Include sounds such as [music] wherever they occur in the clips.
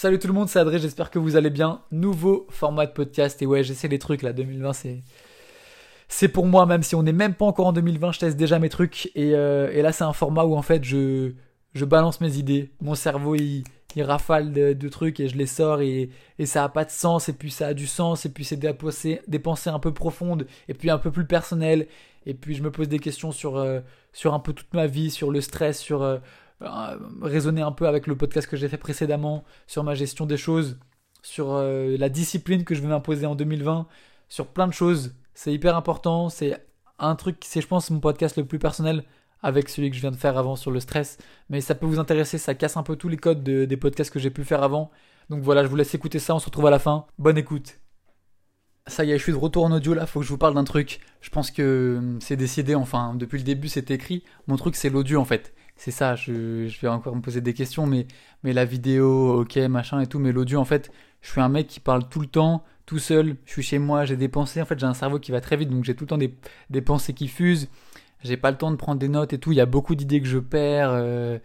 Salut tout le monde, c'est Adré, j'espère que vous allez bien. Nouveau format de podcast et ouais, j'essaie les trucs là, 2020 c'est... C'est pour moi, même si on n'est même pas encore en 2020, je teste déjà mes trucs. Et, euh, et là, c'est un format où en fait, je, je balance mes idées. Mon cerveau, il, il rafale de, trucs et je les sors et, et ça a pas de sens. Et puis ça a du sens. Et puis c'est des des pensées un peu profondes et puis un peu plus personnelles. Et puis je me pose des questions sur, euh, sur un peu toute ma vie, sur le stress, sur euh, raisonner un peu avec le podcast que j'ai fait précédemment, sur ma gestion des choses, sur la discipline que je vais m'imposer en 2020, sur plein de choses. C'est hyper important. C'est un truc, c'est je pense mon podcast le plus personnel avec celui que je viens de faire avant sur le stress. Mais ça peut vous intéresser, ça casse un peu tous les codes des podcasts que j'ai pu faire avant. Donc voilà, je vous laisse écouter ça, on se retrouve à la fin. Bonne écoute. Ça y est, je suis de retour en audio là, faut que je vous parle d'un truc. Je pense que hum, c'est décidé, enfin, depuis le début c'est écrit. Mon truc c'est l'audio en fait. C'est ça, je, vais encore me poser des questions, mais, la vidéo, ok, machin et tout, mais l'audio en fait, je suis un mec qui parle tout le temps, tout seul, je suis chez moi, j'ai des pensées, en fait j'ai un cerveau qui va très vite, donc j'ai tout le temps des, pensées qui fusent, j'ai pas le temps de prendre des notes et tout, il y a beaucoup d'idées que je perds, euh,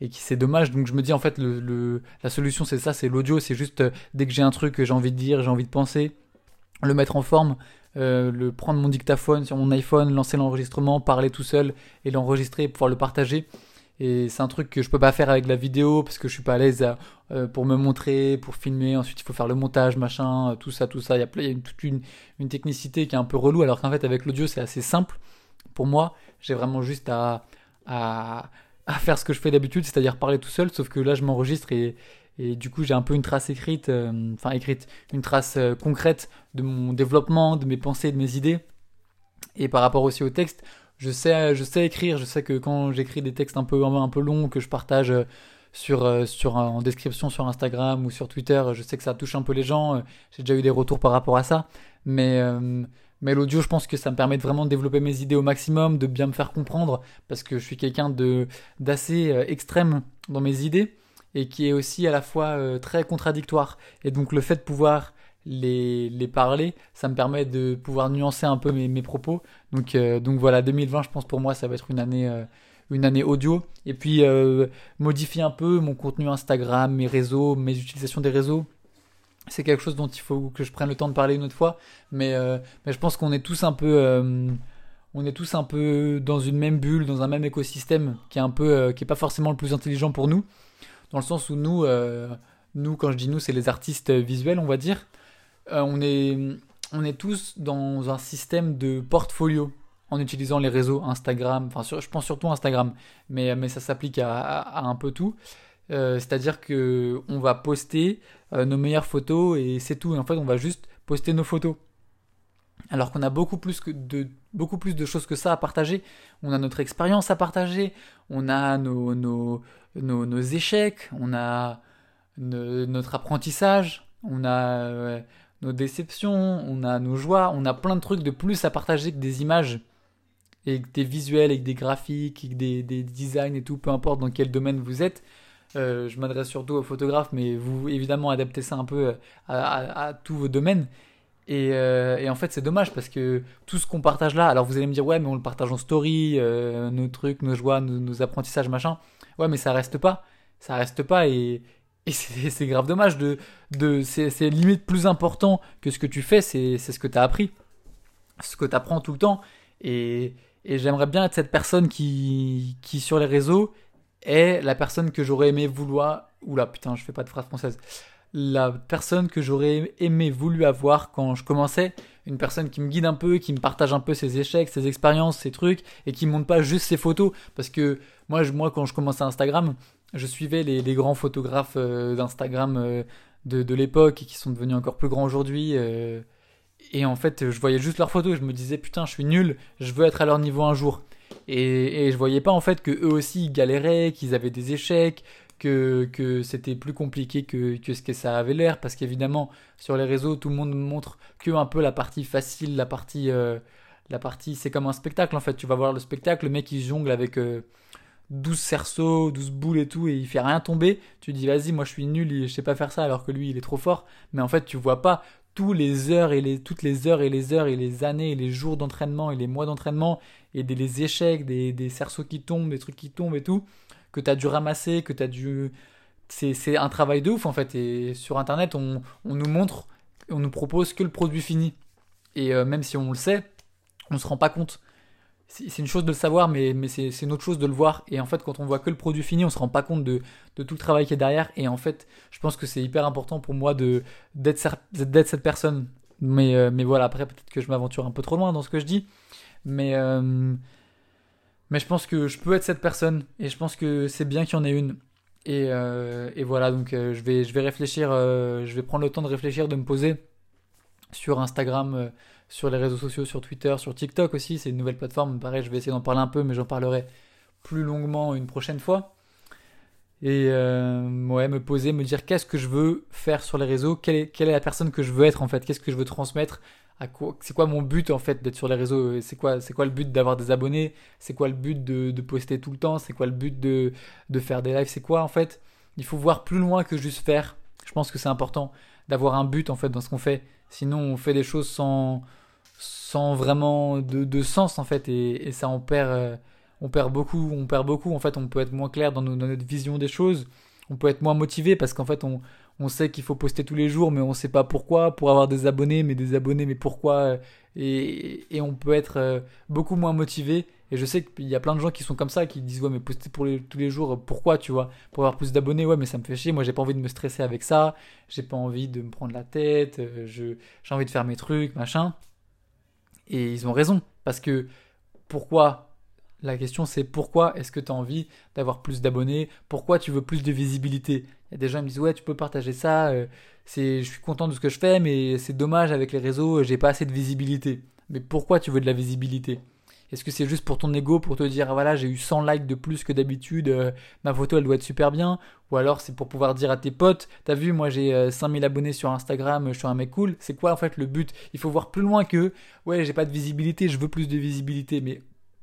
et qui c'est dommage, donc je me dis en fait le, la solution c'est ça, c'est l'audio, c'est juste euh, dès que j'ai un truc que j'ai envie de dire, j'ai envie de penser, le mettre en forme, euh, le prendre mon dictaphone sur mon iPhone, lancer l'enregistrement, parler tout seul et l'enregistrer, pouvoir le partager. Et c'est un truc que je peux pas faire avec la vidéo parce que je suis pas à l'aise euh, pour me montrer, pour filmer. Ensuite, il faut faire le montage, machin, euh, tout ça, tout ça. Il y a, toute une, une, technicité qui est un peu relou, alors qu'en fait, avec l'audio, c'est assez simple. Pour moi, j'ai vraiment juste à, à, à, faire ce que je fais d'habitude, c'est-à-dire parler tout seul, sauf que là, je m'enregistre et, et du coup, j'ai un peu une trace écrite, euh, enfin écrite, une trace concrète de mon développement, de mes pensées, de mes idées. Et par rapport aussi au texte, je sais, je sais écrire. Je sais que quand j'écris des textes un peu, un peu longs que je partage euh, sur, euh, sur, en description sur Instagram ou sur Twitter, je sais que ça touche un peu les gens. J'ai déjà eu des retours par rapport à ça. Mais, euh, mais l'audio, je pense que ça me permet de vraiment développer mes idées au maximum, de bien me faire comprendre, parce que je suis quelqu'un d'assez extrême dans mes idées et qui est aussi à la fois très contradictoire. Et donc le fait de pouvoir les, les parler, ça me permet de pouvoir nuancer un peu mes, mes propos. Donc, euh, donc voilà, 2020, je pense pour moi, ça va être une année, euh, une année audio. Et puis euh, modifier un peu mon contenu Instagram, mes réseaux, mes utilisations des réseaux. C'est quelque chose dont il faut que je prenne le temps de parler une autre fois. Mais, mais je pense qu'on est tous un peu on est tous un peu dans une même bulle, dans un même écosystème qui est un peu, qui est pas forcément le plus intelligent pour nous, dans le sens où nous, nous quand je dis nous, c'est les artistes visuels, on va dire. Euh, on, est, on est tous dans un système de portfolio en utilisant les réseaux Instagram, enfin je pense surtout Instagram, mais, mais ça s'applique à, un peu tout. Euh, c'est-à-dire que on va poster euh, nos meilleures photos et c'est tout. en fait, on va juste poster nos photos. Alors qu'on a beaucoup plus, que de, beaucoup plus de choses que ça à partager. On a notre expérience à partager, on a nos, nos, nos, échecs, on a notre apprentissage, on a nos déceptions, on a nos joies, on a plein de trucs de plus à partager que des images et que des visuels et que des graphiques et que des, des designs et tout, peu importe dans quel domaine vous êtes. Euh, je m'adresse surtout aux photographes, mais vous évidemment adaptez ça un peu à, tous vos domaines. Et, euh, et en fait, c'est dommage parce que tout ce qu'on partage là, alors vous allez me dire, ouais, mais on le partage en story, euh, nos trucs, nos joies, nos, nos, apprentissages, machin. Ouais, mais ça reste pas. Ça reste pas et, et c'est grave dommage de, de c'est limite plus important que ce que tu fais, c'est ce que tu as appris, ce que tu apprends tout le temps. Et, et j'aimerais bien être cette personne qui, qui, sur les réseaux, est la personne que j'aurais aimé vouloir. Oula, putain, je fais pas de phrase française. La personne que j'aurais aimé voulu avoir quand je commençais. Une personne qui me guide un peu, qui me partage un peu ses échecs, ses expériences, ses trucs, et qui montre pas juste ses photos. Parce que moi, je, moi quand je commençais Instagram, je suivais les, grands photographes euh, d'Instagram euh, de, l'époque et qui sont devenus encore plus grands aujourd'hui. Euh, et en fait, je voyais juste leurs photos. Je me disais, putain, je suis nul, je veux être à leur niveau un jour. Et, je voyais pas en fait que eux aussi ils galéraient, qu'ils avaient des échecs, que, c'était plus compliqué que, que ce que ça avait l'air. Parce qu'évidemment, sur les réseaux, tout le monde montre que un peu la partie facile, la partie. la partie, c'est comme un spectacle en fait. Tu vas voir le spectacle, le mec il jongle avec 12 cerceaux, 12 boules et tout, et il fait rien tomber, tu dis vas-y, moi je suis nul, je sais pas faire ça, alors que lui il est trop fort. Mais en fait, tu vois pas tous les heures et les, toutes les heures et les heures et les années et les jours d'entraînement et les mois d'entraînement et des, les échecs, des, des cerceaux qui tombent, des trucs qui tombent et tout, que tu as dû ramasser, que tu as dû c'est un travail de ouf en fait. Et sur internet, on, on, nous montre, on nous propose que le produit fini. Et euh, même si on le sait, on se rend pas compte. C'est une chose de le savoir, mais, c'est une autre chose de le voir. Et en fait, quand on voit que le produit fini, on se rend pas compte de, tout le travail qui est derrière. Et en fait, je pense que c'est hyper important pour moi d'être cette personne. Mais, euh, mais voilà, après, peut-être que je m'aventure un peu trop loin dans ce que je dis. Mais, euh, mais je pense que je peux être cette personne. Et je pense que c'est bien qu'il y en ait une. Et, euh, et voilà, donc je, vais, je vais réfléchir, je vais prendre le temps de réfléchir, de me poser sur Instagram sur les réseaux sociaux, sur Twitter, sur TikTok aussi. C'est une nouvelle plateforme. Pareil, je vais essayer d'en parler un peu, mais j'en parlerai plus longuement une prochaine fois. Et euh, ouais, me poser, me dire qu'est-ce que je veux faire sur les réseaux, quelle est, la personne que je veux être en fait, qu'est-ce que je veux transmettre, c'est quoi mon but en fait d'être sur les réseaux, c'est quoi, c'est quoi le but d'avoir des abonnés, c'est quoi le but de, de, poster tout le temps, c'est quoi le but de, de faire des lives, c'est quoi en fait? Il faut voir plus loin que juste faire. Je pense que c'est important d'avoir un but en fait dans ce qu'on fait. Sinon, on fait des choses sans, sans vraiment de, de sens en fait, et, et ça on perd, euh, on perd beaucoup. On perd beaucoup. En fait, on peut être moins clair dans, dans notre vision des choses. On peut être moins motivé parce qu'en fait, on, on sait qu'il faut poster tous les jours, mais on ne sait pas pourquoi. Pour avoir des abonnés, mais des abonnés, mais pourquoi euh, et, et, on peut être euh, beaucoup moins motivé. Et je sais qu'il y a plein de gens qui sont comme ça, qui disent ouais mais poster tous les jours, pourquoi tu vois? Pour avoir plus d'abonnés, ouais mais ça me fait chier. Moi j'ai pas envie de me stresser avec ça. J'ai pas envie de me prendre la tête. Je j'ai envie de faire mes trucs, machin. Et ils ont raison. Parce que pourquoi? La question c'est pourquoi est-ce que tu as envie d'avoir plus d'abonnés? Pourquoi tu veux plus de visibilité? Il y a des gens qui me disent ouais tu peux partager ça, euh, je suis content de ce que je fais mais c'est dommage avec les réseaux, j'ai pas assez de visibilité. Mais pourquoi tu veux de la visibilité? Est-ce que c'est juste pour ton ego, pour te dire, voilà, j'ai eu 100 likes de plus que d'habitude, euh, ma photo elle doit être super bien? Ou alors c'est pour pouvoir dire à tes potes, t'as vu, moi j'ai 5000 euh, abonnés sur Instagram, je suis un mec cool. C'est quoi en fait le but? Il faut voir plus loin que, ouais, j'ai pas de visibilité, je veux plus de visibilité. Mais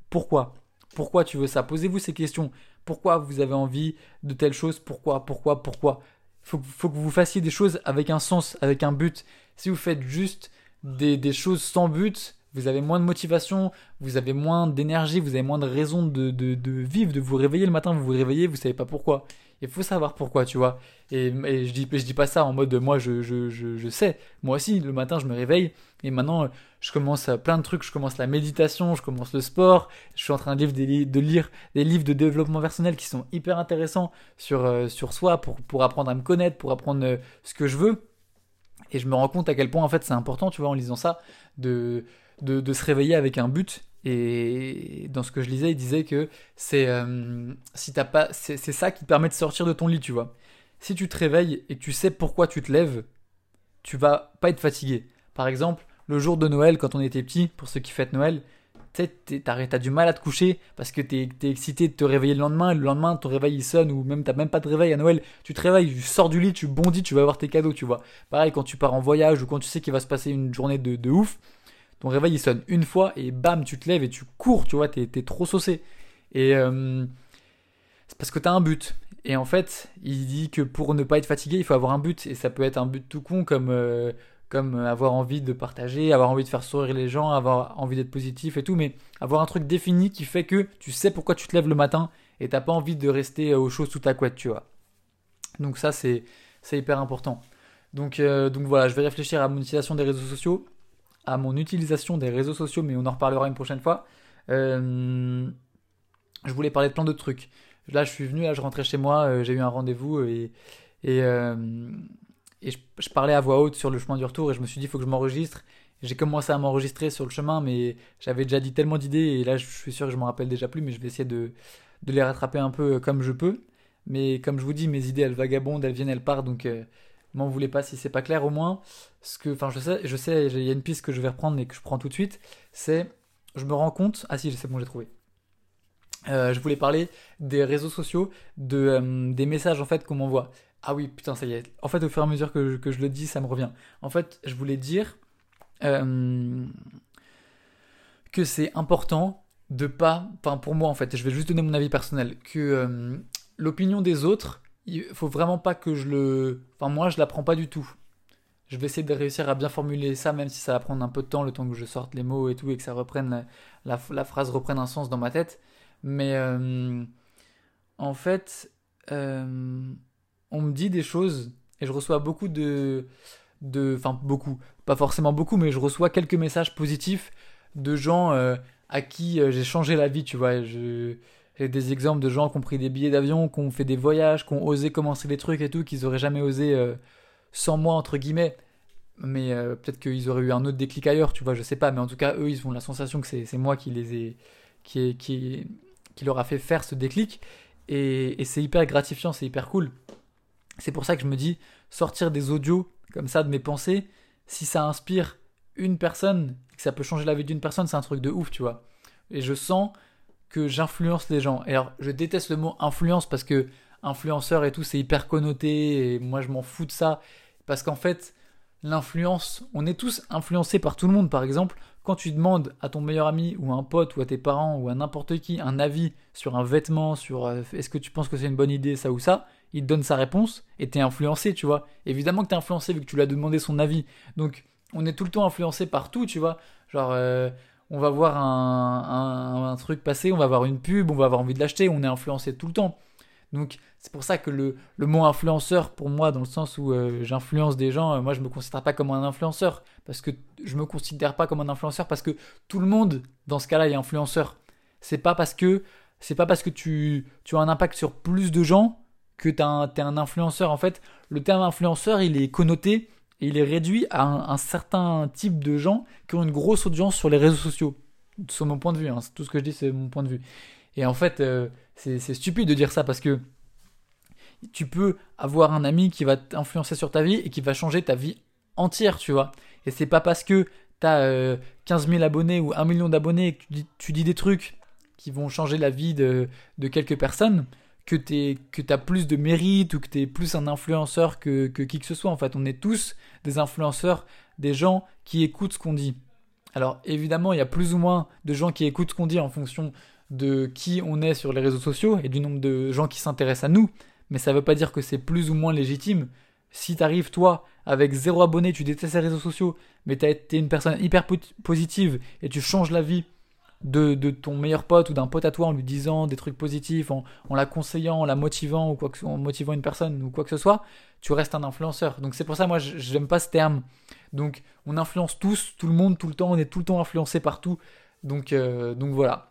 pourquoi? Pourquoi tu veux ça? Posez-vous ces questions. Pourquoi vous avez envie de telle chose Pourquoi Pourquoi Pourquoi? Faut, faut que vous fassiez des choses avec un sens, avec un but. Si vous faites juste des choses sans but, vous avez moins de motivation, vous avez moins d'énergie, vous avez moins de raison de, de, vivre, de vous réveiller le matin, vous vous réveillez, vous savez pas pourquoi. Il faut savoir pourquoi, tu vois. Et, je dis je dis pas ça en mode moi je, je, je, je, sais. Moi aussi, le matin, je me réveille et maintenant, je commence plein de trucs. Je commence la méditation, je commence le sport. Je suis en train de lire des, de lire des livres de développement personnel qui sont hyper intéressants sur, euh, sur soi pour, pour apprendre à me connaître, pour apprendre euh, ce que je veux. Et je me rends compte à quel point en fait c'est important, tu vois, en lisant ça, de de, se réveiller avec un but. Et dans ce que je lisais, il disait que c'est euh, si t'as ça qui te permet de sortir de ton lit, tu vois. Si tu te réveilles et que tu sais pourquoi tu te lèves, tu vas pas être fatigué. Par exemple, le jour de Noël, quand on était petit, pour ceux qui fêtent Noël, tu as du mal à te coucher parce que tu es, excité de te réveiller le lendemain et le lendemain ton réveil il sonne ou même t'as même pas de réveil à Noël, tu te réveilles, tu sors du lit, tu bondis, tu vas avoir tes cadeaux, tu vois. Pareil quand tu pars en voyage ou quand tu sais qu'il va se passer une journée de, de ouf, ton réveil il sonne une fois et bam, tu te lèves et tu cours, tu vois, t'es es trop saucé. Et euh, c'est parce que t'as un but. Et en fait, il dit que pour ne pas être fatigué, il faut avoir un but. Et ça peut être un but tout con comme, euh, comme avoir envie de partager, avoir envie de faire sourire les gens, avoir envie d'être positif et tout. Mais avoir un truc défini qui fait que tu sais pourquoi tu te lèves le matin et t'as pas envie de rester aux choses sous ta couette, tu vois. Donc ça, c'est hyper important. Donc, euh, donc voilà, je vais réfléchir à la monétisation des réseaux sociaux à mon utilisation des réseaux sociaux, mais on en reparlera une prochaine fois. Euh, je voulais parler de plein d'autres trucs. Là, je suis venu, là, je rentrais chez moi, euh, j'ai eu un rendez-vous euh, et je, parlais à voix haute sur le chemin du retour et je me suis dit, il faut que je m'enregistre. J'ai commencé à m'enregistrer sur le chemin, mais j'avais déjà dit tellement d'idées et là, je suis sûr que je m'en rappelle déjà plus, mais je vais essayer de, de, les rattraper un peu comme je peux. Mais comme je vous dis, mes idées, elles vagabondent, elles viennent, elles partent, donc m'en voulez pas si c'est pas clair au moins. Ce que, enfin, je sais, je sais, il y a une piste que je vais reprendre et que je prends tout de suite. C'est, je me rends compte. Ah si, c'est bon, j'ai trouvé. Euh, je voulais parler des réseaux sociaux, euh, des messages en fait qu'on m'envoie. Ah oui, putain, ça y est. En fait, au fur et à mesure que je, que je le dis, ça me revient. En fait, je voulais dire euh, que c'est important de pas, enfin pour moi en fait, je vais juste donner mon avis personnel, que l'opinion des autres il faut vraiment pas que je le. Enfin, moi, je la prends pas du tout. Je vais essayer de réussir à bien formuler ça, même si ça va prendre un peu de temps, le temps que je sorte les mots et tout, et que ça reprenne la, la, phrase reprenne un sens dans ma tête. Mais euh, en fait, euh, on me dit des choses et je reçois beaucoup de. de enfin, beaucoup. Pas forcément beaucoup, mais je reçois quelques messages positifs de gens euh, à qui j'ai changé la vie, tu vois. J'ai des exemples de gens qui ont pris des billets d'avion, qui ont fait des voyages, qui ont osé commencer des trucs et tout, qu'ils auraient jamais osé euh, sans moi, entre guillemets. Mais peut-être qu'ils auraient eu un autre déclic ailleurs, tu vois, je sais pas. Mais en tout cas, eux, ils ont la sensation que c'est moi qui les ai. Qui, qui, qui leur a fait faire ce déclic. Et, et c'est hyper gratifiant, c'est hyper cool. C'est pour ça que je me dis, sortir des audios comme ça de mes pensées, si ça inspire une personne, que ça peut changer la vie d'une personne, c'est un truc de ouf, tu vois. Et je sens que j'influence les gens. Et alors, je déteste le mot influence parce que influenceur et tout, c'est hyper connoté et moi je m'en fous de ça. Parce qu'en fait, l'influence, on est tous influencés par tout le monde. Par exemple, quand tu demandes à ton meilleur ami ou à un pote ou à tes parents ou à n'importe qui un avis sur un vêtement, sur euh, est-ce que tu penses que c'est une bonne idée, ça ou ça, il donne sa réponse et t'es influencé, tu vois. Évidemment que t'es influencé vu que tu lui as demandé son avis. Donc, on est tout le temps influencé par tout, tu vois. Genre, euh, on va voir un, truc passer, on va voir une pub, on va avoir envie de l'acheter, on est influencé tout le temps. Donc, c'est pour ça que le, mot influenceur, pour moi, dans le sens où euh, j'influence des gens, euh, moi, je me considère pas comme un influenceur. Parce que je me considère pas comme un influenceur parce que tout le monde, dans ce cas-là, est influenceur. C'est pas parce que c'est pas parce que tu, tu as un impact sur plus de gens que tu es un influenceur. En fait, le terme influenceur, il est connoté il est réduit à un, certain type de gens qui ont une grosse audience sur les réseaux sociaux. Sur mon point de vue, hein. tout ce que je dis, c'est mon point de vue. Et en fait, euh, c'est stupide de dire ça parce que tu peux avoir un ami qui va t'influencer sur ta vie et qui va changer ta vie entière, tu vois. Et c'est pas parce que tu as 15 000 abonnés ou 1 million d'abonnés et que tu dis, des trucs qui vont changer la vie de quelques personnes que tu as plus de mérite ou que tu es plus un influenceur que, que qui que ce soit. En fait, on est tous des influenceurs, des gens qui écoutent ce qu'on dit. Alors évidemment, il y a plus ou moins de gens qui écoutent ce qu'on dit en fonction de qui on est sur les réseaux sociaux et du nombre de gens qui s'intéressent à nous, mais ça ne veut pas dire que c'est plus ou moins légitime. Si tu arrives, toi, avec zéro abonné, tu détestes les réseaux sociaux, mais tu été une personne hyper positive et tu changes la vie de, ton meilleur pote ou d'un pote à toi en lui disant des trucs positifs, en, la conseillant, en la motivant ou quoi que, en motivant une personne ou quoi que ce soit, tu restes un influenceur. Donc c'est pour ça moi j'aime pas ce terme. Donc on influence tous, tout le monde, tout le temps, on est tout le temps influencé partout. Donc, euh, donc voilà.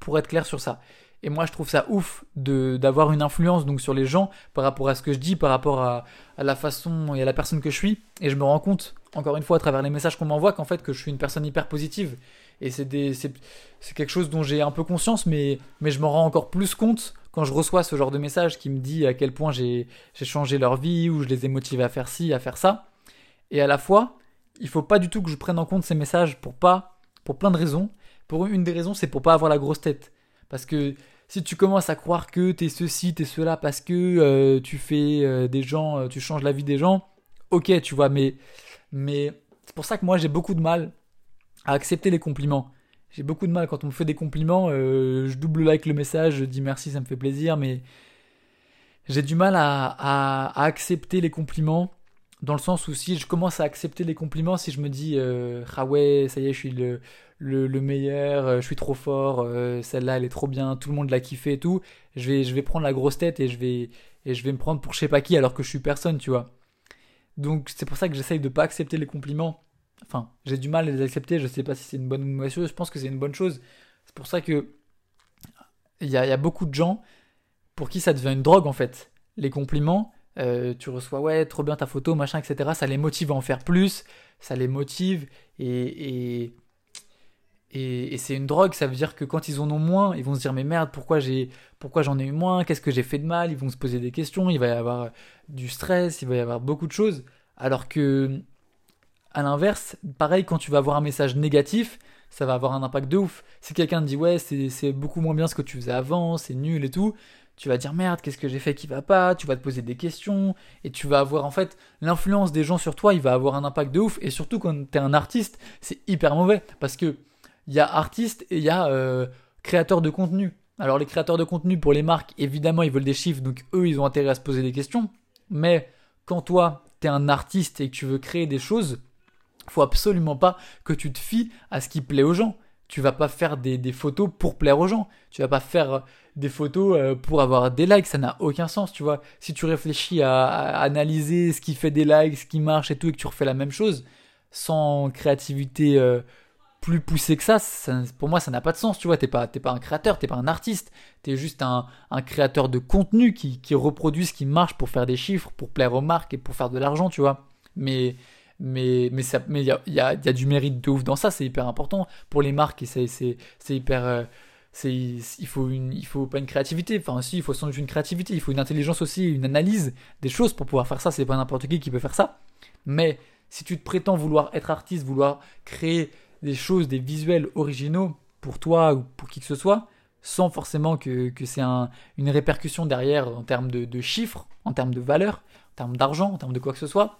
Pour être clair sur ça. Et moi, je trouve ça ouf d'avoir une influence donc sur les gens par rapport à ce que je dis, par rapport à, à, la façon et à la personne que je suis. Et je me rends compte, encore une fois, à travers les messages qu'on m'envoie, qu'en fait, que je suis une personne hyper positive et c'est quelque chose dont j'ai un peu conscience, mais, mais je m'en rends encore plus compte quand je reçois ce genre de message qui me dit à quel point j'ai changé leur vie ou je les ai motivés à faire ci, à faire ça. Et à la fois, il faut pas du tout que je prenne en compte ces messages pour pas, pour plein de raisons. Pour une des raisons, c'est pour pas avoir la grosse tête. Parce que si tu commences à croire que t'es ceci, t'es cela, parce que euh, tu fais euh, des gens, euh, tu changes la vie des gens, ok, tu vois, mais, mais c'est pour ça que moi j'ai beaucoup de mal à accepter les compliments. J'ai beaucoup de mal quand on me fait des compliments, euh, je double like le message, je dis merci, ça me fait plaisir, mais j'ai du mal à, à, accepter les compliments dans le sens où si je commence à accepter les compliments, si je me dis euh, ah ouais, ça y est, je suis le, le, meilleur, euh, je suis trop fort, celle-là elle est trop bien, tout le monde l'a kiffé et tout, je vais, je vais prendre la grosse tête et je vais, et je vais me prendre pour je sais pas qui alors que je suis personne, tu vois. Donc c'est pour ça que j'essaye de pas accepter les compliments Enfin, j'ai du mal à les accepter. Je sais pas si c'est une bonne ou une mauvaise chose. Je pense que c'est une bonne chose. C'est pour ça que il y, a, beaucoup de gens pour qui ça devient une drogue en fait. Les compliments, euh, tu reçois ouais, trop bien ta photo, machin, etc. Ça les motive à en faire plus. Ça les motive et, et et, c'est une drogue, ça veut dire que quand ils en ont moins, ils vont se dire mais merde, pourquoi j'ai, pourquoi j'en ai eu moins, qu'est-ce que j'ai fait de mal, ils vont se poser des questions, il va y avoir du stress, il va y avoir beaucoup de choses, alors que à l'inverse, pareil, quand tu vas avoir un message négatif, ça va avoir un impact de ouf. Si quelqu'un te dit ouais, c'est beaucoup moins bien ce que tu faisais avant, c'est nul et tout, tu vas dire merde, qu'est-ce que j'ai fait qui va pas, tu vas te poser des questions, et tu vas avoir en fait l'influence des gens sur toi, il va avoir un impact de ouf, et surtout quand tu es un artiste, c'est hyper mauvais, parce que il y a artiste et il y a euh, créateur de contenu. Alors les créateurs de contenu pour les marques, évidemment, ils veulent des chiffres, donc eux, ils ont intérêt à se poser des questions, mais quand toi, tu es un artiste et que tu veux créer des choses, faut absolument pas que tu te fies à ce qui plaît aux gens. tu vas pas faire des, photos pour plaire aux gens. Tu vas pas faire des photos euh, pour avoir des likes. Ça n'a aucun sens, tu vois. Si tu réfléchis à, analyser ce qui fait des likes, ce qui marche et tout, et que tu refais la même chose, sans créativité euh, plus poussée que ça, pour moi, ça n'a pas de sens, tu vois. T'es pas, pas un créateur, t'es pas un artiste. T'es juste un, créateur de contenu qui, qui reproduit ce qui marche pour faire des chiffres, pour plaire aux marques et pour faire de l'argent, tu vois. Mais mais mais ça mais il y a, y, y a, du mérite de ouf dans ça c'est hyper important. Pour les marques et c'est c'est hyper euh, c'est il faut une il faut pas une créativité. Enfin si il faut sans doute une créativité il faut une intelligence aussi une analyse des choses pour pouvoir faire ça. C'est pas n'importe qui qui peut faire ça. Mais si tu te prétends vouloir être artiste vouloir créer des choses des visuels originaux pour toi ou pour qui que ce soit sans forcément que, que c'est un, une répercussion derrière en termes de chiffres en termes de valeur en termes d'argent en termes de quoi que ce soit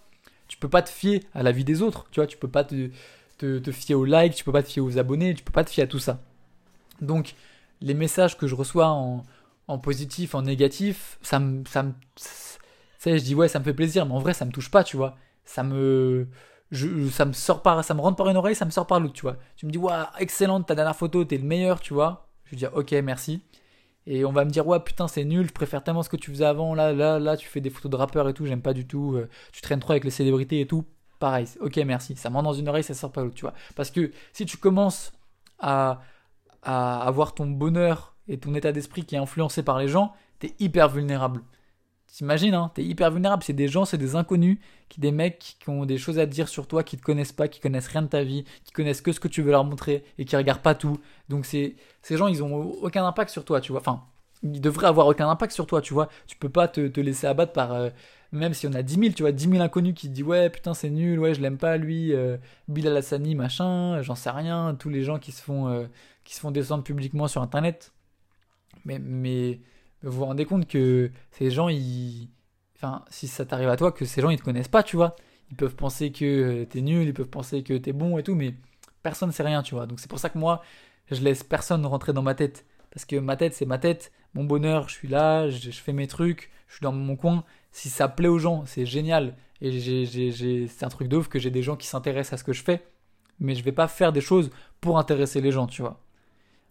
tu peux pas te fier à la vie des autres, tu vois, tu peux pas te, te, fier aux likes, tu peux pas te fier aux abonnés, tu peux pas te fier à tout ça. Donc, les messages que je reçois en, en positif, en négatif, ça me, ça me, je dis ouais, ça me fait plaisir, mais en vrai, ça me touche pas, tu vois. Ça me, je, ça me sort par, ça me rentre par une oreille, ça me sort par l'autre, tu vois. Tu me dis, ouais, excellente ta dernière photo, t'es le meilleur, tu vois. Je dire, ok, merci. Et on va me dire, ouais, putain, c'est nul, je préfère tellement ce que tu faisais avant. Là, là, là, tu fais des photos de rappeurs et tout, j'aime pas du tout. Euh, tu traînes trop avec les célébrités et tout. Pareil, ok, merci. Ça monte dans une oreille, ça sort pas l'autre, tu vois. Parce que si tu commences à, à avoir ton bonheur et ton état d'esprit qui est influencé par les gens, t'es hyper vulnérable. T'imagines, hein, t'es hyper vulnérable. C'est des gens, c'est des inconnus, qui des mecs qui ont des choses à te dire sur toi, qui te connaissent pas, qui connaissent rien de ta vie, qui connaissent que ce que tu veux leur montrer et qui regardent pas tout. Donc c'est ces gens, ils ont aucun impact sur toi, tu vois. Enfin, ils devraient avoir aucun impact sur toi, tu vois. Tu peux pas te, laisser abattre par euh, même si on a 10 000, tu vois, 10 000 inconnus qui te disent ouais putain c'est nul, ouais je l'aime pas lui, euh, Bilal machin, j'en sais rien, tous les gens qui se font euh, qui se font descendre publiquement sur internet. Mais mais vous vous rendez compte que ces gens, ils. Enfin, si ça t'arrive à toi, que ces gens, ils te connaissent pas, tu vois. Ils peuvent penser que euh, t'es nul, ils peuvent penser que t'es bon et tout, mais personne ne sait rien, tu vois. Donc c'est pour ça que moi, je laisse personne rentrer dans ma tête. Parce que ma tête, c'est ma tête. Mon bonheur, je suis là, je, fais mes trucs, je suis dans mon coin. Si ça plaît aux gens, c'est génial. Et c'est un truc de ouf que j'ai des gens qui s'intéressent à ce que je fais. Mais je vais pas faire des choses pour intéresser les gens, tu vois.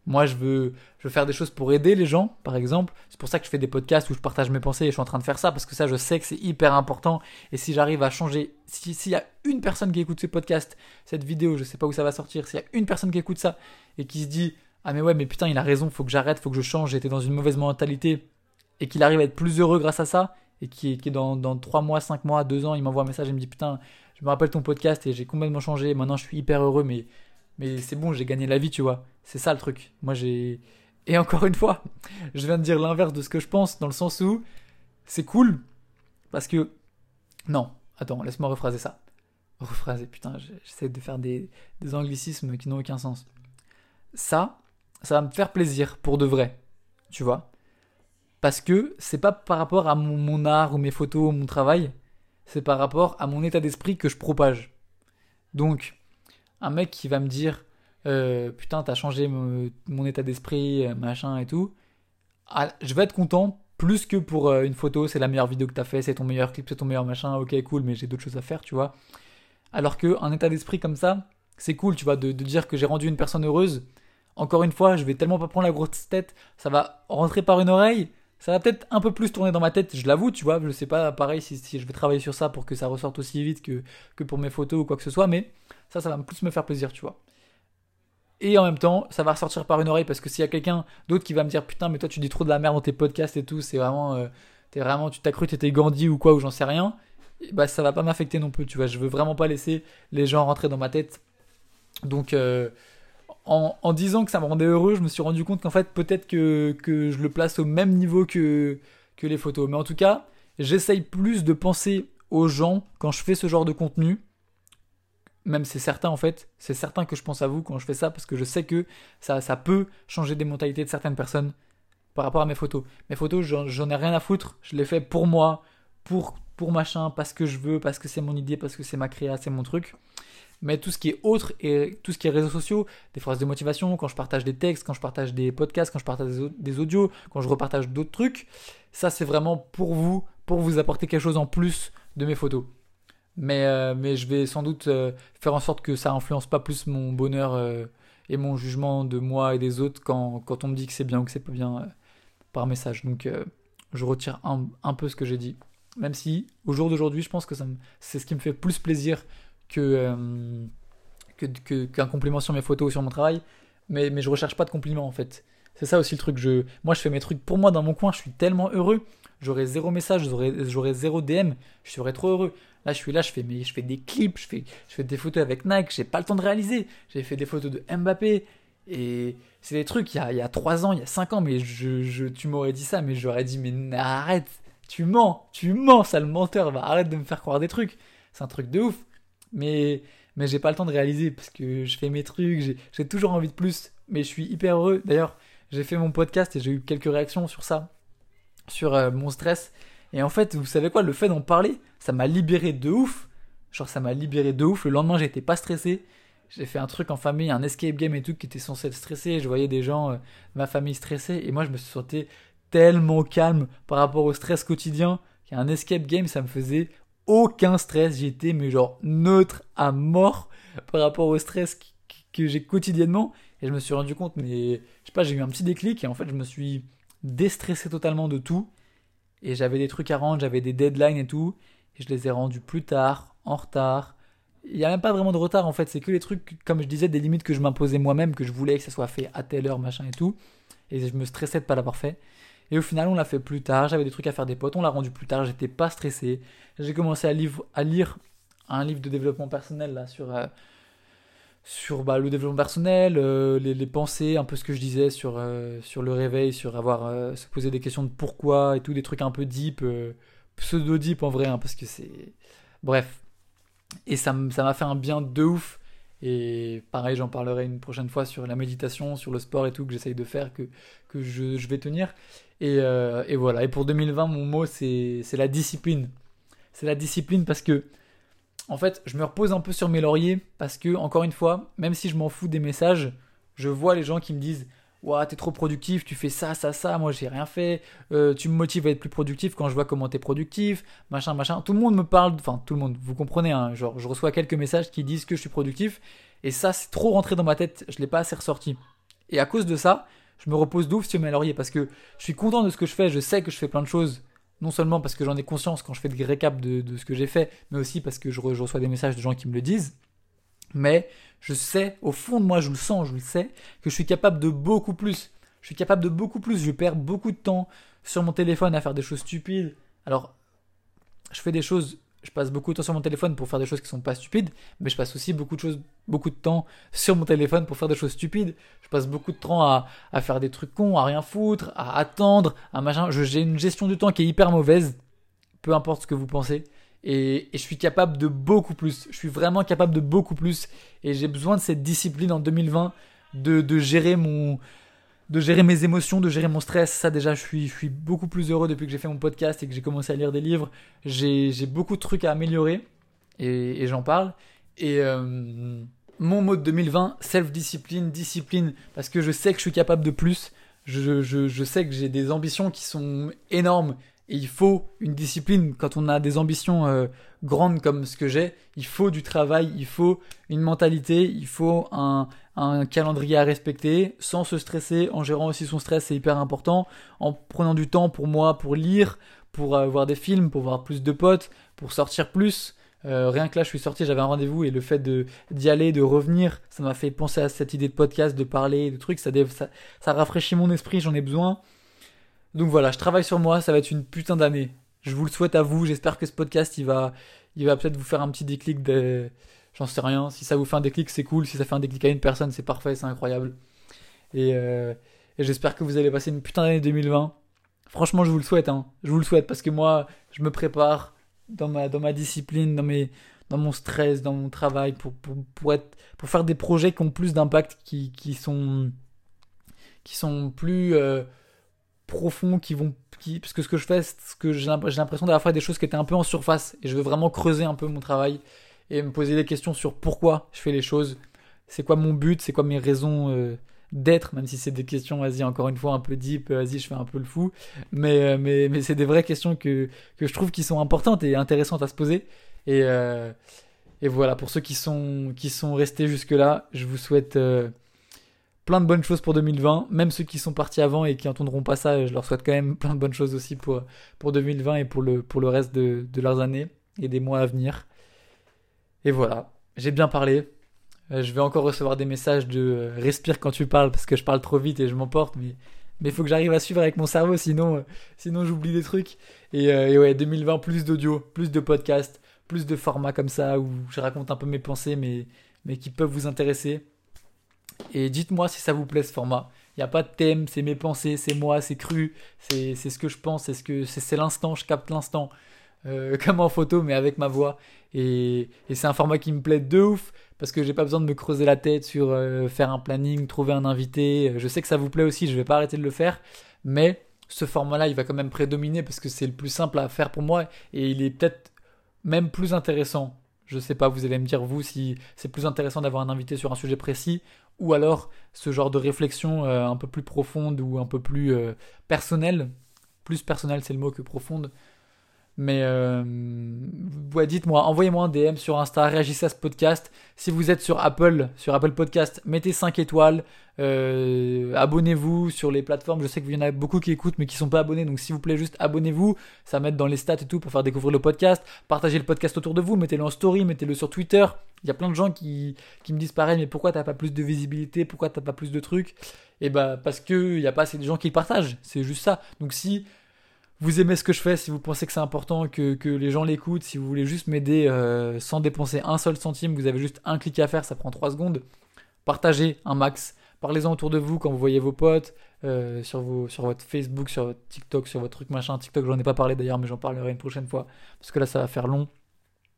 Moi, je veux, je faire des choses pour aider les gens, par exemple. C'est pour ça que je fais des podcasts où je partage mes pensées et je suis en train de faire ça parce que ça, je sais que c'est hyper important. Et si j'arrive à changer, s'il y a une personne qui écoute ce podcast, cette vidéo, je sais pas où ça va sortir, s'il y a une personne qui écoute ça et qui se dit Ah, mais ouais, mais putain, il a raison, faut que j'arrête, faut que je change, j'étais dans une mauvaise mentalité et qu'il arrive à être plus heureux grâce à ça et qui qui dans, dans 3 mois, 5 mois, 2 ans, il m'envoie un message et me dit Putain, je me rappelle ton podcast et j'ai complètement changé, maintenant je suis hyper heureux, mais mais c'est bon, j'ai gagné la vie, tu vois. C'est ça le truc. Moi, j'ai. Et encore une fois, [laughs] je viens de dire l'inverse de ce que je pense, dans le sens où c'est cool, parce que. Non, attends, laisse-moi rephraser ça. Rephraser, putain, j'essaie de faire des, anglicismes qui n'ont aucun sens. Ça, ça va me faire plaisir, pour de vrai, tu vois. Parce que c'est pas par rapport à mon art ou mes photos ou mon travail, c'est par rapport à mon état d'esprit que je propage. Donc, un mec qui va me dire euh, putain t'as changé mon, état d'esprit euh, machin et tout. Ah, je vais être content plus que pour euh, une photo c'est la meilleure vidéo que t'as fait c'est ton meilleur clip c'est ton meilleur machin ok cool mais j'ai d'autres choses à faire tu vois. Alors que un état d'esprit comme ça c'est cool tu vois de, dire que j'ai rendu une personne heureuse. Encore une fois je vais tellement pas prendre la grosse tête ça va rentrer par une oreille ça va peut-être un peu plus tourner dans ma tête, je l'avoue, tu vois. Je sais pas, pareil, si, si, je vais travailler sur ça pour que ça ressorte aussi vite que, pour mes photos ou quoi que ce soit, mais ça, ça va plus me faire plaisir, tu vois. Et en même temps, ça va ressortir par une oreille parce que s'il y a quelqu'un d'autre qui va me dire putain, mais toi tu dis trop de la merde dans tes podcasts et tout, c'est vraiment, euh, t'es vraiment, tu t'as cru t'étais Gandhi ou quoi ou j'en sais rien, bah ça va pas m'affecter non plus, tu vois. Je veux vraiment pas laisser les gens rentrer dans ma tête. Donc euh, en, disant que ça me rendait heureux, je me suis rendu compte qu'en fait peut-être que, que je le place au même niveau que, que les photos. Mais en tout cas, j'essaye plus de penser aux gens quand je fais ce genre de contenu même c'est certain en fait, c'est certain que je pense à vous quand je fais ça parce que je sais que ça, ça peut changer des mentalités de certaines personnes par rapport à mes photos. Mes photos, j'en ai rien à foutre, je les fais pour moi, pour, pour machin, parce que je veux, parce que c'est mon idée, parce que c'est ma créa, c'est mon truc. Mais tout ce qui est autre et tout ce qui est réseaux sociaux, des phrases de motivation, quand je partage des textes, quand je partage des podcasts, quand je partage des audios, quand je repartage d'autres trucs, ça c'est vraiment pour vous, pour vous apporter quelque chose en plus de mes photos. Mais, euh, mais je vais sans doute euh, faire en sorte que ça influence pas plus mon bonheur euh, et mon jugement de moi et des autres quand, quand on me dit que c'est bien ou que c'est pas bien par message. Donc je retire un, un, peu ce que j'ai dit. Même si au jour d'aujourd'hui, je pense que c'est ce qui me fait plus plaisir que, euh, que, qu'un compliment sur mes photos ou sur mon travail. Mais, mais je recherche pas de compliments en fait. C'est ça aussi le truc. Je, moi, je fais mes trucs pour moi dans mon coin. Je suis tellement heureux. J'aurais zéro message, j'aurais zéro DM. Je serais trop heureux. Là, je suis là, je fais, je fais des clips, je fais, je fais des photos avec Nike. J'ai pas le temps de réaliser. J'ai fait des photos de Mbappé. Et c'est des trucs, il y a, il y a 3 ans, il y a 5 ans, mais je, je tu m'aurais dit ça, mais j'aurais dit, mais arrête, tu mens, tu mens, sale menteur, va arrête de me faire croire des trucs. C'est un truc de ouf. Mais, mais j'ai pas le temps de réaliser parce que je fais mes trucs, j'ai toujours envie de plus. Mais je suis hyper heureux. D'ailleurs, j'ai fait mon podcast et j'ai eu quelques réactions sur ça, sur euh, mon stress. Et en fait, vous savez quoi, le fait d'en parler, ça m'a libéré de ouf. Genre, ça m'a libéré de ouf. Le lendemain, j'étais pas stressé. J'ai fait un truc en famille, un escape game et tout qui était censé être stressé. Je voyais des gens, euh, ma famille stressée. Et moi, je me senti tellement calme par rapport au stress quotidien qu'un escape game, ça me faisait aucun stress. J'étais, mais genre, neutre à mort par rapport au stress que j'ai quotidiennement. Et je me suis rendu compte, mais je sais pas, j'ai eu un petit déclic et en fait, je me suis déstressé totalement de tout. Et j'avais des trucs à rendre, j'avais des deadlines et tout. Et je les ai rendus plus tard, en retard. Il n'y a même pas vraiment de retard en fait, c'est que les trucs, comme je disais, des limites que je m'imposais moi-même, que je voulais que ça soit fait à telle heure, machin et tout. Et je me stressais de pas l'avoir fait. Et au final, on l'a fait plus tard. J'avais des trucs à faire des potes. On l'a rendu plus tard. J'étais pas stressé. J'ai commencé à, lire un livre de développement personnel là sur euh, sur bah, le développement personnel, euh, les, pensées, un peu ce que je disais sur, euh, sur le réveil, sur avoir se poser des questions de pourquoi et tout, des trucs un peu deep, pseudo deep en vrai, hein, parce que c'est. Bref. Et ça m'a fait un bien de ouf. Et pareil, j'en parlerai une prochaine fois sur la méditation, sur le sport et tout que j'essaye de faire, que, que je, je vais tenir. Et, et, voilà. Et pour 2020, mon mot, c'est la discipline. C'est la discipline parce que en fait, je me repose un peu sur mes lauriers parce que, encore une fois, même si je m'en fous des messages, je vois les gens qui me disent Ouah, t'es trop productif, tu fais ça, ça, ça, moi j'ai rien fait, euh, tu me motives à être plus productif quand je vois comment t'es productif, machin, machin. Tout le monde me parle, enfin tout le monde, vous comprenez, hein, genre je reçois quelques messages qui disent que je suis productif, et ça c'est trop rentré dans ma tête, je l'ai pas assez ressorti. Et à cause de ça, je me repose d'ouf sur mes lauriers parce que je suis content de ce que je fais, je sais que je fais plein de choses non seulement parce que j'en ai conscience quand je fais des récaps de, ce que j'ai fait, mais aussi parce que je, reçois des messages de gens qui me le disent. Mais je sais, au fond de moi, je le sens, je le sais, que je suis capable de beaucoup plus. Je suis capable de beaucoup plus. Je perds beaucoup de temps sur mon téléphone à faire des choses stupides. Alors, je fais des choses je passe beaucoup de temps sur mon téléphone pour faire des choses qui sont pas stupides, mais je passe aussi beaucoup de choses, beaucoup de temps sur mon téléphone pour faire des choses stupides. Je passe beaucoup de temps à, faire des trucs cons, à rien foutre, à attendre, à machin. J'ai une gestion du temps qui est hyper mauvaise, peu importe ce que vous pensez. Et, je suis capable de beaucoup plus. Je suis vraiment capable de beaucoup plus. Et j'ai besoin de cette discipline en 2020 de, de gérer mon, de gérer mes émotions, de gérer mon stress. Ça déjà, je suis, je suis beaucoup plus heureux depuis que j'ai fait mon podcast et que j'ai commencé à lire des livres. J'ai beaucoup de trucs à améliorer et, j'en parle. Et euh, mon mot de 2020, self-discipline, discipline, parce que je sais que je suis capable de plus. Je, sais que j'ai des ambitions qui sont énormes et il faut une discipline quand on a des ambitions euh, grandes comme ce que j'ai. Il faut du travail, il faut une mentalité, il faut un, un calendrier à respecter sans se stresser, en gérant aussi son stress, c'est hyper important, en prenant du temps pour moi, pour lire, pour euh, voir des films, pour voir plus de potes, pour sortir plus. Euh, rien que là, je suis sorti, j'avais un rendez-vous et le fait de d'y aller, de revenir, ça m'a fait penser à cette idée de podcast, de parler, de trucs. Ça, ça, ça rafraîchit mon esprit, j'en ai besoin. Donc voilà, je travaille sur moi, ça va être une putain d'année. Je vous le souhaite à vous, j'espère que ce podcast, il va, il va peut-être vous faire un petit déclic de... J'en sais rien, si ça vous fait un déclic, c'est cool, si ça fait un déclic à une personne, c'est parfait, c'est incroyable. Et, euh, j'espère que vous allez passer une putain d'année 2020. Franchement, je vous le souhaite, hein. Je vous le souhaite parce que moi, je me prépare dans ma, dans ma discipline, dans mes, dans mon stress, dans mon travail, pour, pour, pour, être, pour faire des projets qui ont plus d'impact, qui, qui, sont, qui sont plus, euh, profonds qui vont qui, parce que ce que je fais ce que j'ai l'impression d'avoir fait des choses qui étaient un peu en surface et je veux vraiment creuser un peu mon travail et me poser des questions sur pourquoi je fais les choses. C'est quoi mon but? C'est quoi mes raisons euh, d'être? Même si c'est des questions vas-y encore une fois un peu deep vas-y je fais un peu le fou. Mais euh, mais mais c'est des vraies questions que que je trouve qui sont importantes et intéressantes à se poser. Et euh, et voilà pour ceux qui sont qui sont restés jusque là je vous souhaite plein de bonnes choses pour 2020. Même ceux qui sont partis avant et qui n'entendront pas ça, je leur souhaite quand même plein de bonnes choses aussi pour, pour 2020 et pour le, pour le reste de, de leurs années et des mois à venir. Et voilà, j'ai bien parlé. Euh, je vais encore recevoir des messages de euh, respire quand tu parles parce que je parle trop vite et je m'emporte, mais il faut que j'arrive à suivre avec mon cerveau, sinon, euh, sinon j'oublie des trucs. Et, ouais, 2020, plus d'audio, plus de podcasts, plus de formats comme ça où je raconte un peu mes pensées, mais, qui peuvent vous intéresser. Et dites-moi si ça vous plaît ce format. Il n'y a pas de thème, c'est mes pensées, c'est moi, c'est cru, c'est ce que je pense, c'est ce c'est l'instant, je capte l'instant. Euh, [laughs] comme en photo, mais avec ma voix. Et, c'est un format qui me plaît de ouf, parce que j'ai pas besoin de me creuser la tête sur euh, faire un planning, trouver un invité. Je sais que ça vous plaît aussi, je vais pas arrêter de le faire, mais ce format-là, il va quand même prédominer parce que c'est le plus simple à faire pour moi et il est peut-être même plus intéressant. Je sais pas, vous allez me dire vous si c'est plus intéressant d'avoir un invité sur un sujet précis ou alors ce genre de réflexion euh, un peu plus profonde ou un peu plus personnelle. Plus personnelle, c'est le mot que profonde. Mais euh, dites-moi, envoyez-moi un DM sur Insta, réagissez à ce podcast. Si vous êtes sur Apple, sur Apple Podcast, mettez 5 étoiles. Euh, abonnez-vous sur les plateformes. Je sais qu'il y en a beaucoup qui écoutent mais qui sont pas abonnés. Donc s'il vous plaît, juste abonnez-vous. Ça met dans les stats et tout pour faire découvrir le podcast. Partagez le podcast autour de vous. Mettez-le en story, mettez-le sur Twitter. Il y a plein de gens qui, me disent pareil, mais pourquoi t'as pas plus de visibilité? Pourquoi t'as pas plus de trucs? Et eh bah parce que il y a pas assez de gens qui le partagent. C'est juste ça. Donc si vous aimez ce que je fais, si vous pensez que c'est important que, les gens l'écoutent, si vous voulez juste m'aider euh, sans dépenser un seul centime, vous avez juste un clic à faire, ça prend 3 secondes. Partagez un max. Parlez-en autour de vous quand vous voyez vos potes, euh, sur votre Facebook, sur votre TikTok, sur votre truc machin. TikTok, j'en ai pas parlé d'ailleurs, mais j'en parlerai une prochaine fois. Parce que là, ça va faire long.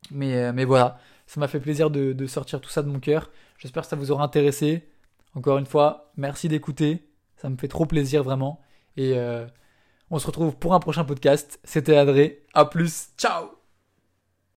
Mais, euh, mais voilà, ça m'a fait plaisir de, sortir tout ça de mon cœur. J'espère que ça vous aura intéressé. Encore une fois, merci d'écouter. Ça me fait trop plaisir vraiment. Et on se retrouve pour un prochain podcast. C'était Adré. À plus. Ciao